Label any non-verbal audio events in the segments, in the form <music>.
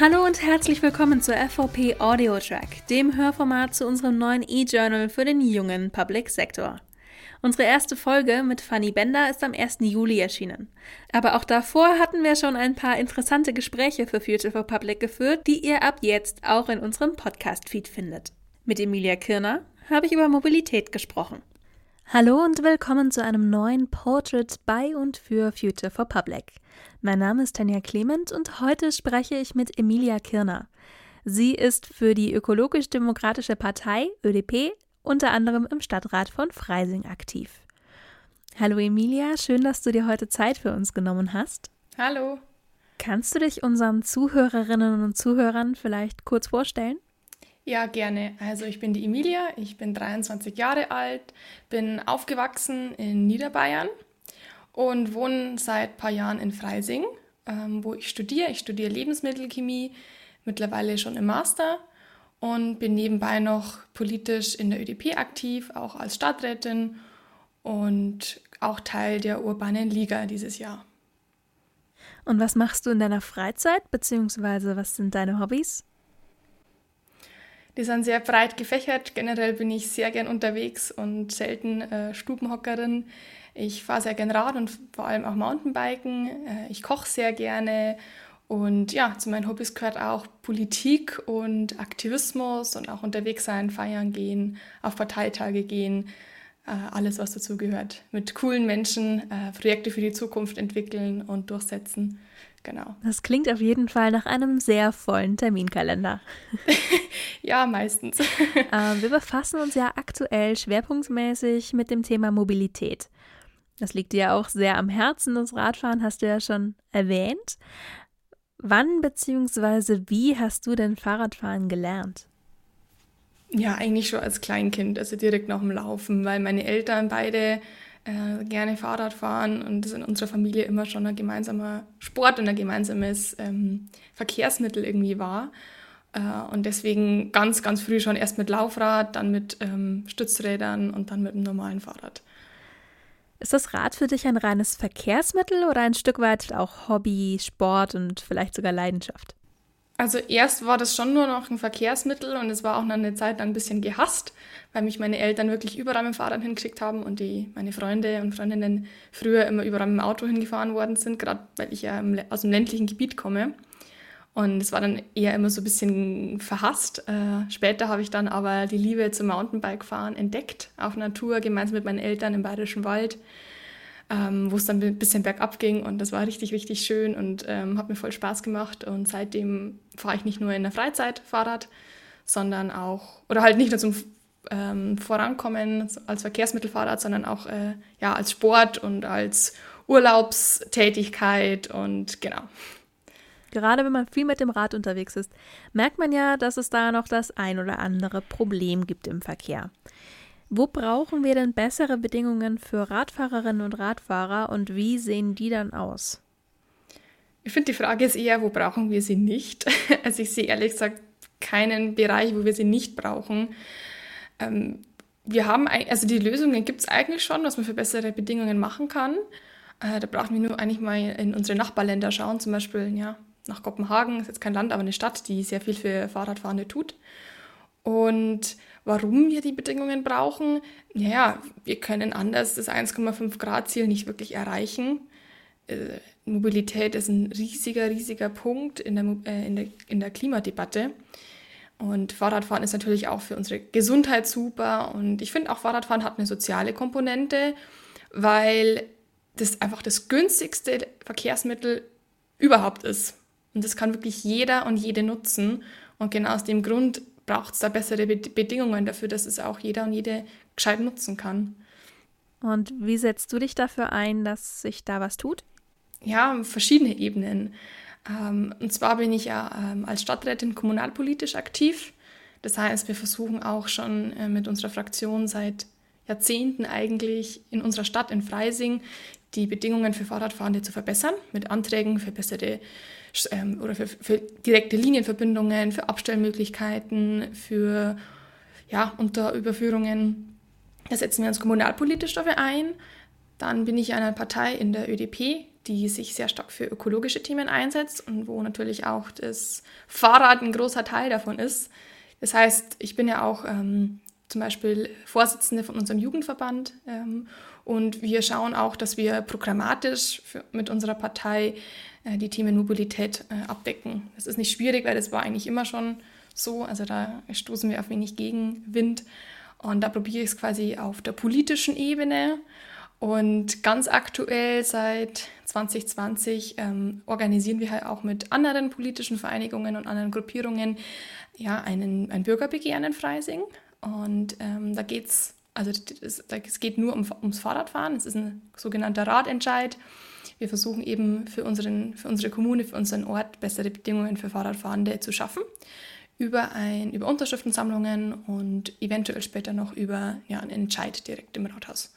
Hallo und herzlich willkommen zur FVP Audio Track, dem Hörformat zu unserem neuen E-Journal für den jungen Public Sector. Unsere erste Folge mit Fanny Bender ist am 1. Juli erschienen. Aber auch davor hatten wir schon ein paar interessante Gespräche für Future for Public geführt, die ihr ab jetzt auch in unserem Podcast-Feed findet. Mit Emilia Kirner habe ich über Mobilität gesprochen. Hallo und willkommen zu einem neuen Portrait bei und für Future for Public. Mein Name ist Tanja Clement und heute spreche ich mit Emilia Kirner. Sie ist für die Ökologisch-Demokratische Partei, ÖDP, unter anderem im Stadtrat von Freising aktiv. Hallo Emilia, schön, dass du dir heute Zeit für uns genommen hast. Hallo. Kannst du dich unseren Zuhörerinnen und Zuhörern vielleicht kurz vorstellen? Ja, gerne. Also ich bin die Emilia, ich bin 23 Jahre alt, bin aufgewachsen in Niederbayern und wohne seit ein paar Jahren in Freising, ähm, wo ich studiere. Ich studiere Lebensmittelchemie, mittlerweile schon im Master und bin nebenbei noch politisch in der ÖDP aktiv, auch als Stadträtin und auch Teil der Urbanen Liga dieses Jahr. Und was machst du in deiner Freizeit, beziehungsweise was sind deine Hobbys? Die sind sehr breit gefächert. Generell bin ich sehr gern unterwegs und selten äh, Stubenhockerin. Ich fahre sehr gern Rad und vor allem auch Mountainbiken. Äh, ich koche sehr gerne und ja, zu meinen Hobbys gehört auch Politik und Aktivismus und auch unterwegs sein, feiern gehen, auf Parteitage gehen, äh, alles, was dazu gehört. Mit coolen Menschen äh, Projekte für die Zukunft entwickeln und durchsetzen. Genau. Das klingt auf jeden Fall nach einem sehr vollen Terminkalender. <laughs> ja, meistens. <laughs> äh, wir befassen uns ja aktuell schwerpunktmäßig mit dem Thema Mobilität. Das liegt dir auch sehr am Herzen. Das Radfahren hast du ja schon erwähnt. Wann bzw. wie hast du denn Fahrradfahren gelernt? Ja, eigentlich schon als Kleinkind, also direkt nach dem Laufen, weil meine Eltern beide äh, gerne Fahrrad fahren und das in unserer Familie immer schon ein gemeinsamer Sport und ein gemeinsames ähm, Verkehrsmittel irgendwie war. Äh, und deswegen ganz, ganz früh schon erst mit Laufrad, dann mit ähm, Stützrädern und dann mit einem normalen Fahrrad. Ist das Rad für dich ein reines Verkehrsmittel oder ein Stück weit auch Hobby, Sport und vielleicht sogar Leidenschaft? Also erst war das schon nur noch ein Verkehrsmittel und es war auch noch eine Zeit lang ein bisschen gehasst, weil mich meine Eltern wirklich überall mit dem Fahrrad hingeschickt haben und die, meine Freunde und Freundinnen früher immer überall mit dem Auto hingefahren worden sind, gerade weil ich ja aus dem ländlichen Gebiet komme. Und es war dann eher immer so ein bisschen verhasst. Äh, später habe ich dann aber die Liebe zum Mountainbike-Fahren entdeckt, auf Natur, gemeinsam mit meinen Eltern im Bayerischen Wald, ähm, wo es dann ein bisschen bergab ging. Und das war richtig, richtig schön und ähm, hat mir voll Spaß gemacht. Und seitdem fahre ich nicht nur in der Freizeit Fahrrad, sondern auch, oder halt nicht nur zum ähm, Vorankommen als Verkehrsmittelfahrrad, sondern auch äh, ja, als Sport und als Urlaubstätigkeit und genau. Gerade wenn man viel mit dem Rad unterwegs ist, merkt man ja, dass es da noch das ein oder andere Problem gibt im Verkehr. Wo brauchen wir denn bessere Bedingungen für Radfahrerinnen und Radfahrer und wie sehen die dann aus? Ich finde, die Frage ist eher, wo brauchen wir sie nicht? <laughs> Also ich sehe ehrlich gesagt keinen Bereich, wo wir sie nicht brauchen. Ähm, wir haben, also die Lösungen gibt es eigentlich schon, was man für bessere Bedingungen machen kann. Äh, da brauchen wir nur eigentlich mal in unsere Nachbarländer schauen, zum Beispiel ja, nach Kopenhagen, ist jetzt kein Land, aber eine Stadt, die sehr viel für Fahrradfahrende tut. Und warum wir die Bedingungen brauchen? Naja, wir können anders das 1,5 Grad Ziel nicht wirklich erreichen. Äh, Mobilität ist ein riesiger, riesiger Punkt in der, äh, in, der, in der Klimadebatte. Und Fahrradfahren ist natürlich auch für unsere Gesundheit super. Und ich finde auch Fahrradfahren hat eine soziale Komponente, weil das einfach das günstigste Verkehrsmittel überhaupt ist. Und das kann wirklich jeder und jede nutzen. Und genau aus dem Grund braucht es da bessere Bedingungen dafür, dass es auch jeder und jede gescheit nutzen kann. Und wie setzt du dich dafür ein, dass sich da was tut? Ja, verschiedene Ebenen. Ähm, und zwar bin ich ja ähm, als Stadträtin kommunalpolitisch aktiv. Das heißt, wir versuchen auch schon äh, mit unserer Fraktion seit Jahrzehnten eigentlich in unserer Stadt in Freising die Bedingungen für Fahrradfahrende zu verbessern, mit Anträgen für bessere ähm, oder für, für, direkte Linienverbindungen, für Abstellmöglichkeiten, für ja, Unterüberführungen. Da setzen wir uns kommunalpolitisch dafür ein. Dann bin ich einer Partei in der ÖDP, die sich sehr stark für ökologische Themen einsetzt und wo natürlich auch das Fahrrad ein großer Teil davon ist. Das heißt, ich bin ja auch ähm, zum Beispiel Vorsitzende von unserem Jugendverband ähm, und wir schauen auch, dass wir programmatisch für, mit unserer Partei die Themen Mobilität äh, abdecken. Das ist nicht schwierig, weil das war eigentlich immer schon so. Also da stoßen wir auf wenig Gegenwind. Und da probiere ich es quasi auf der politischen Ebene. Und ganz aktuell seit 2020 ähm, organisieren wir halt auch mit anderen politischen Vereinigungen und anderen Gruppierungen ja, einen, ein Bürgerbegehren in Freising. Und ähm, da geht es, also es geht nur um, ums Fahrradfahren. Es ist ein sogenannter Radentscheid. Wir versuchen eben für, unseren, für unsere Kommune, für unseren Ort bessere Bedingungen für Fahrradfahrende zu schaffen. Über, ein, über Unterschriftensammlungen und eventuell später noch über ja, einen Entscheid direkt im Rathaus.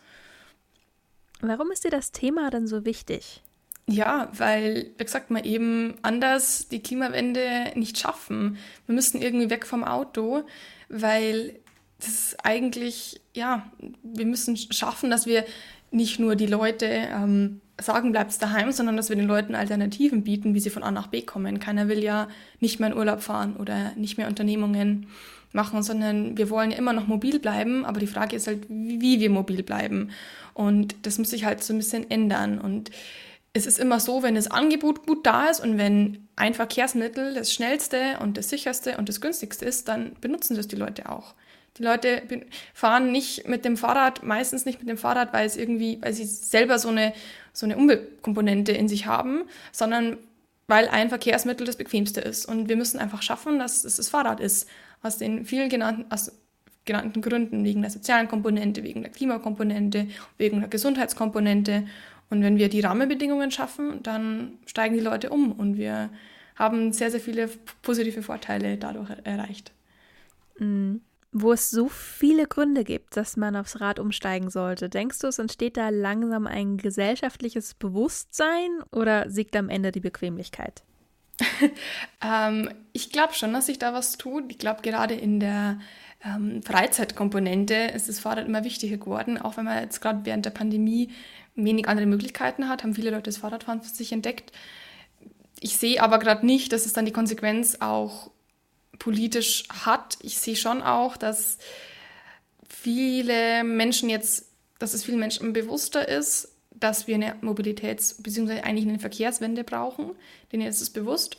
Warum ist dir das Thema denn so wichtig? Ja, weil, wie gesagt, wir eben anders die Klimawende nicht schaffen. Wir müssen irgendwie weg vom Auto, weil das ist eigentlich, ja, wir müssen schaffen, dass wir nicht nur die Leute ähm, sagen, bleibst daheim, sondern dass wir den Leuten Alternativen bieten, wie sie von A nach B kommen. Keiner will ja nicht mehr in Urlaub fahren oder nicht mehr Unternehmungen machen, sondern wir wollen ja immer noch mobil bleiben, aber die Frage ist halt, wie wir mobil bleiben. Und das muss sich halt so ein bisschen ändern. Und es ist immer so, wenn das Angebot gut da ist und wenn ein Verkehrsmittel das schnellste und das sicherste und das günstigste ist, dann benutzen das die Leute auch. Die Leute fahren nicht mit dem Fahrrad, meistens nicht mit dem Fahrrad, weil es irgendwie, weil sie selber so eine, so eine Umweltkomponente in sich haben, sondern weil ein Verkehrsmittel das bequemste ist. Und wir müssen einfach schaffen, dass es das Fahrrad ist. Aus den vielen genannten, aus genannten Gründen, wegen der sozialen Komponente, wegen der Klimakomponente, wegen der Gesundheitskomponente. Und wenn wir die Rahmenbedingungen schaffen, dann steigen die Leute um und wir haben sehr, sehr viele positive Vorteile dadurch erreicht. Mhm wo es so viele Gründe gibt, dass man aufs Rad umsteigen sollte. Denkst du, es entsteht da langsam ein gesellschaftliches Bewusstsein oder siegt am Ende die Bequemlichkeit? <laughs> ähm, ich glaube schon, dass sich da was tut. Ich glaube, gerade in der ähm, Freizeitkomponente ist das Fahrrad immer wichtiger geworden. Auch wenn man jetzt gerade während der Pandemie wenig andere Möglichkeiten hat, haben viele Leute das Fahrradfahren für sich entdeckt. Ich sehe aber gerade nicht, dass es dann die Konsequenz auch politisch hat. Ich sehe schon auch, dass viele Menschen jetzt, dass es vielen Menschen bewusster ist, dass wir eine Mobilitäts- bzw. eigentlich eine Verkehrswende brauchen. Denen ist es bewusst.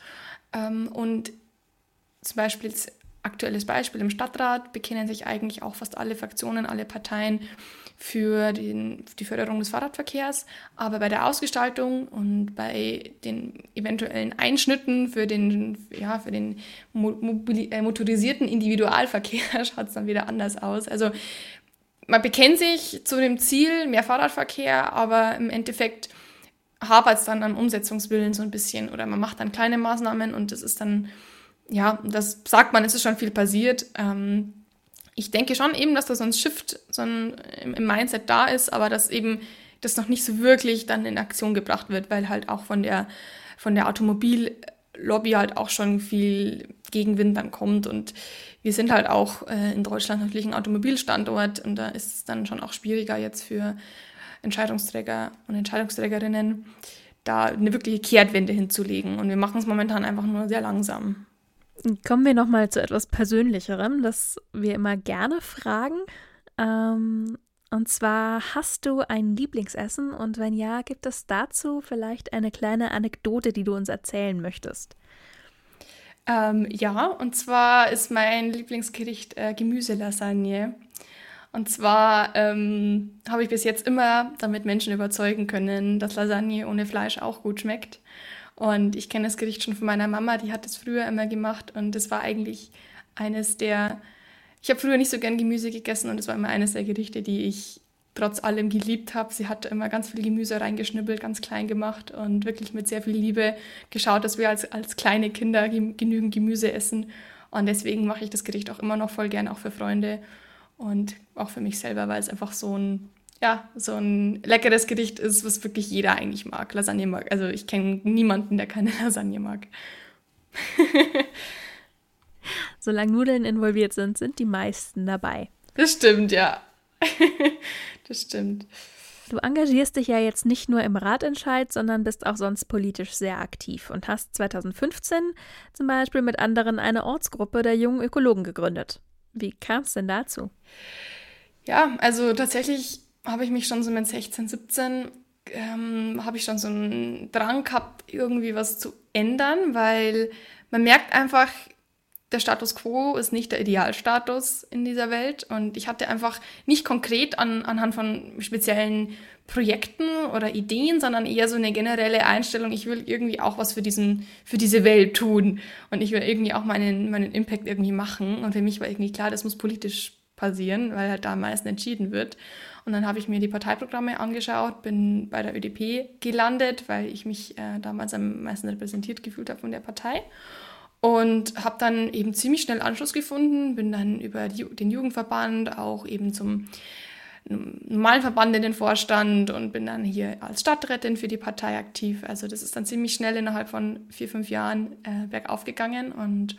Ähm, und zum Beispiel aktuelles Beispiel im Stadtrat bekennen sich eigentlich auch fast alle Fraktionen, alle Parteien für den, die Förderung des Fahrradverkehrs, aber bei der Ausgestaltung und bei den eventuellen Einschnitten für den, ja, für den äh, motorisierten Individualverkehr <laughs> schaut es dann wieder anders aus. Also man bekennt sich zu dem Ziel mehr Fahrradverkehr, aber im Endeffekt hapert es dann am Umsetzungswillen so ein bisschen oder man macht dann kleine Maßnahmen und das ist dann, ja, das sagt man, es ist schon viel passiert. Ähm, ich denke schon eben, dass da so ein Shift so ein, im Mindset da ist, aber dass eben das noch nicht so wirklich dann in Aktion gebracht wird, weil halt auch von der, von der Automobillobby halt auch schon viel Gegenwind dann kommt und wir sind halt auch äh, in Deutschland natürlich ein Automobilstandort und da ist es dann schon auch schwieriger jetzt für Entscheidungsträger und Entscheidungsträgerinnen da eine wirkliche Kehrtwende hinzulegen und wir machen es momentan einfach nur sehr langsam. Kommen wir nochmal zu etwas Persönlicherem, das wir immer gerne fragen. Ähm, und zwar, hast du ein Lieblingsessen? Und wenn ja, gibt es dazu vielleicht eine kleine Anekdote, die du uns erzählen möchtest? Ähm, ja, und zwar ist mein Lieblingsgericht äh, Gemüselasagne. Und zwar ähm, habe ich bis jetzt immer damit Menschen überzeugen können, dass Lasagne ohne Fleisch auch gut schmeckt. Und ich kenne das Gericht schon von meiner Mama, die hat es früher immer gemacht und das war eigentlich eines der, ich habe früher nicht so gern Gemüse gegessen und es war immer eines der Gerichte, die ich trotz allem geliebt habe. Sie hat immer ganz viel Gemüse reingeschnippelt, ganz klein gemacht und wirklich mit sehr viel Liebe geschaut, dass wir als, als kleine Kinder genügend Gemüse essen. Und deswegen mache ich das Gericht auch immer noch voll gern, auch für Freunde und auch für mich selber, weil es einfach so ein ja, so ein leckeres Gericht ist, was wirklich jeder eigentlich mag. Lasagne mag. Also ich kenne niemanden, der keine <laughs> Lasagne mag. Solange Nudeln involviert sind, sind die meisten dabei. Das stimmt, ja. <laughs> das stimmt. Du engagierst dich ja jetzt nicht nur im Ratentscheid, sondern bist auch sonst politisch sehr aktiv und hast 2015 zum Beispiel mit anderen eine Ortsgruppe der jungen Ökologen gegründet. Wie kam es denn dazu? Ja, also tatsächlich habe ich mich schon so mit 16, 17 ähm, habe ich schon so einen Drang gehabt, irgendwie was zu ändern, weil man merkt einfach, der Status quo ist nicht der Idealstatus in dieser Welt. Und ich hatte einfach nicht konkret an, anhand von speziellen Projekten oder Ideen, sondern eher so eine generelle Einstellung, ich will irgendwie auch was für, diesen, für diese Welt tun. Und ich will irgendwie auch meinen, meinen Impact irgendwie machen. Und für mich war irgendwie klar, das muss politisch passieren, weil halt da am meisten entschieden wird. Und dann habe ich mir die Parteiprogramme angeschaut, bin bei der ÖDP gelandet, weil ich mich äh, damals am meisten repräsentiert gefühlt habe von der Partei. Und habe dann eben ziemlich schnell Anschluss gefunden, bin dann über die, den Jugendverband auch eben zum normalen Verband in den Vorstand und bin dann hier als Stadträtin für die Partei aktiv. Also das ist dann ziemlich schnell innerhalb von vier, fünf Jahren äh, bergauf gegangen und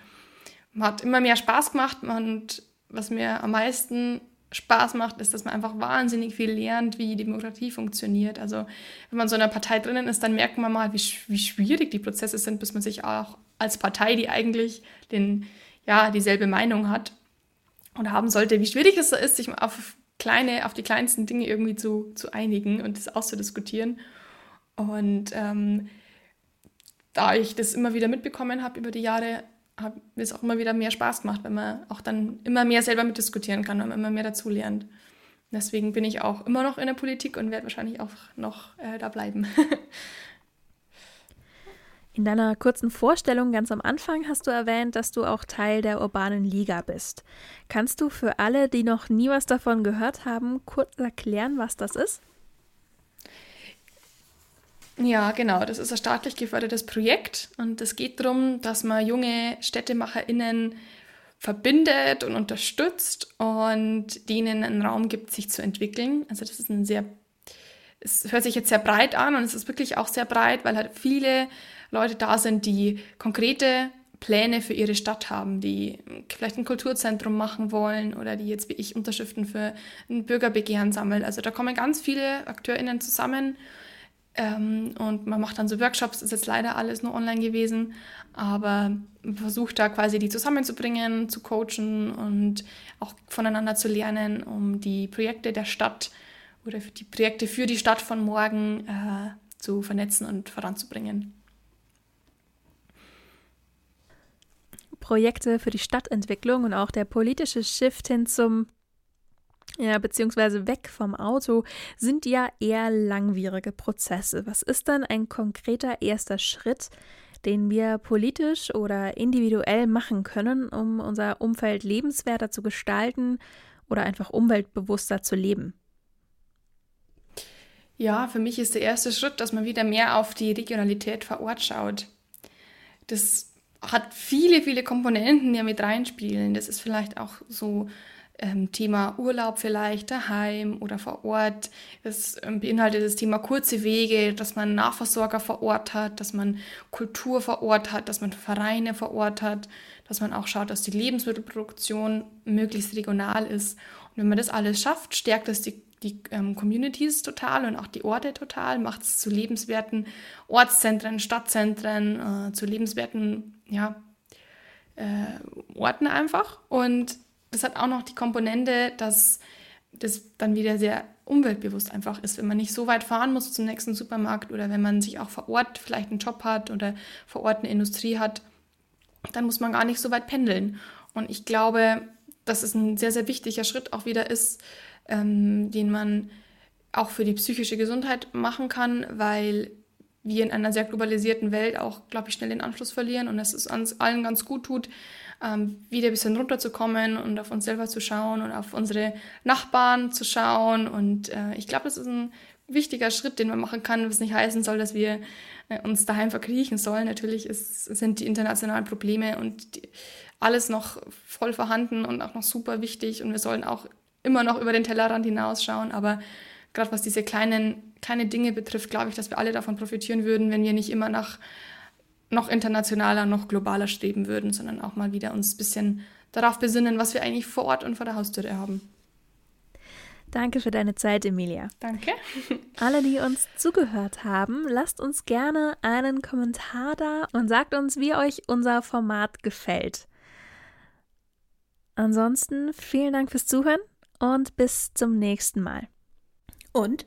hat immer mehr Spaß gemacht. Und was mir am meisten Spaß macht, ist, dass man einfach wahnsinnig viel lernt, wie Demokratie funktioniert. Also wenn man so in einer Partei drinnen ist, dann merkt man mal, wie, wie schwierig die Prozesse sind, bis man sich auch als Partei, die eigentlich den, ja, dieselbe Meinung hat und haben sollte, wie schwierig es ist, sich auf kleine, auf die kleinsten Dinge irgendwie zu, zu einigen und das auszudiskutieren. Und ähm, da ich das immer wieder mitbekommen habe über die Jahre, hat es auch immer wieder mehr Spaß gemacht, wenn man auch dann immer mehr selber mitdiskutieren kann, man immer mehr dazu lernt. Deswegen bin ich auch immer noch in der Politik und werde wahrscheinlich auch noch äh, da bleiben. <laughs> In deiner kurzen Vorstellung ganz am Anfang hast du erwähnt, dass du auch Teil der urbanen Liga bist. Kannst du für alle, die noch nie was davon gehört haben, kurz erklären, was das ist? Ja, genau. Das ist ein staatlich gefördertes Projekt und es geht darum, dass man junge StädtemacherInnen verbindet und unterstützt und denen einen Raum gibt, sich zu entwickeln. Also das ist ein sehr, es hört sich jetzt sehr breit an und es ist wirklich auch sehr breit, weil halt viele Leute da sind, die konkrete Pläne für ihre Stadt haben, die vielleicht ein Kulturzentrum machen wollen oder die jetzt wie ich Unterschriften für ein Bürgerbegehren sammeln. Also da kommen ganz viele AkteurInnen zusammen ähm, und man macht dann so Workshops, ist jetzt leider alles nur online gewesen, aber man versucht da quasi die zusammenzubringen, zu coachen und auch voneinander zu lernen, um die Projekte der Stadt oder die Projekte für die Stadt von morgen äh, zu vernetzen und voranzubringen. Projekte für die Stadtentwicklung und auch der politische Shift hin zum ja, beziehungsweise weg vom Auto sind ja eher langwierige Prozesse. Was ist dann ein konkreter erster Schritt, den wir politisch oder individuell machen können, um unser Umfeld lebenswerter zu gestalten oder einfach umweltbewusster zu leben? Ja, für mich ist der erste Schritt, dass man wieder mehr auf die Regionalität vor Ort schaut. Das hat viele, viele Komponenten, die ja mit reinspielen. Das ist vielleicht auch so ähm, Thema Urlaub vielleicht daheim oder vor Ort. Es ähm, beinhaltet das Thema kurze Wege, dass man Nachversorger vor Ort hat, dass man Kultur vor Ort hat, dass man Vereine vor Ort hat, dass man auch schaut, dass die Lebensmittelproduktion möglichst regional ist. Und wenn man das alles schafft, stärkt das die die ähm, Communities total und auch die Orte total, macht es zu lebenswerten Ortszentren, Stadtzentren, äh, zu lebenswerten ja, äh, Orten einfach. Und das hat auch noch die Komponente, dass das dann wieder sehr umweltbewusst einfach ist, wenn man nicht so weit fahren muss zum nächsten Supermarkt oder wenn man sich auch vor Ort vielleicht einen Job hat oder vor Ort eine Industrie hat, dann muss man gar nicht so weit pendeln. Und ich glaube, dass es ein sehr, sehr wichtiger Schritt auch wieder ist, ähm, den man auch für die psychische Gesundheit machen kann, weil wir in einer sehr globalisierten Welt auch, glaube ich, schnell den Anschluss verlieren und dass es uns allen ganz gut tut, ähm, wieder ein bisschen runterzukommen und auf uns selber zu schauen und auf unsere Nachbarn zu schauen. Und äh, ich glaube, das ist ein wichtiger Schritt, den man machen kann, was nicht heißen soll, dass wir äh, uns daheim verkriechen sollen. Natürlich ist, sind die internationalen Probleme und die, alles noch voll vorhanden und auch noch super wichtig und wir sollen auch immer noch über den Tellerrand hinausschauen. Aber gerade was diese kleinen, kleine Dinge betrifft, glaube ich, dass wir alle davon profitieren würden, wenn wir nicht immer nach noch internationaler, noch globaler streben würden, sondern auch mal wieder uns ein bisschen darauf besinnen, was wir eigentlich vor Ort und vor der Haustüre haben. Danke für deine Zeit, Emilia. Danke. Alle, die uns zugehört haben, lasst uns gerne einen Kommentar da und sagt uns, wie euch unser Format gefällt. Ansonsten vielen Dank fürs Zuhören und bis zum nächsten Mal. Und?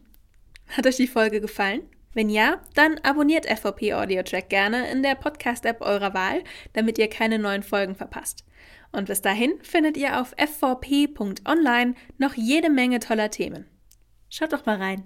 Hat euch die Folge gefallen? Wenn ja, dann abonniert FVP Audio Track gerne in der Podcast-App eurer Wahl, damit ihr keine neuen Folgen verpasst. Und bis dahin findet ihr auf fvp.online noch jede Menge toller Themen. Schaut doch mal rein.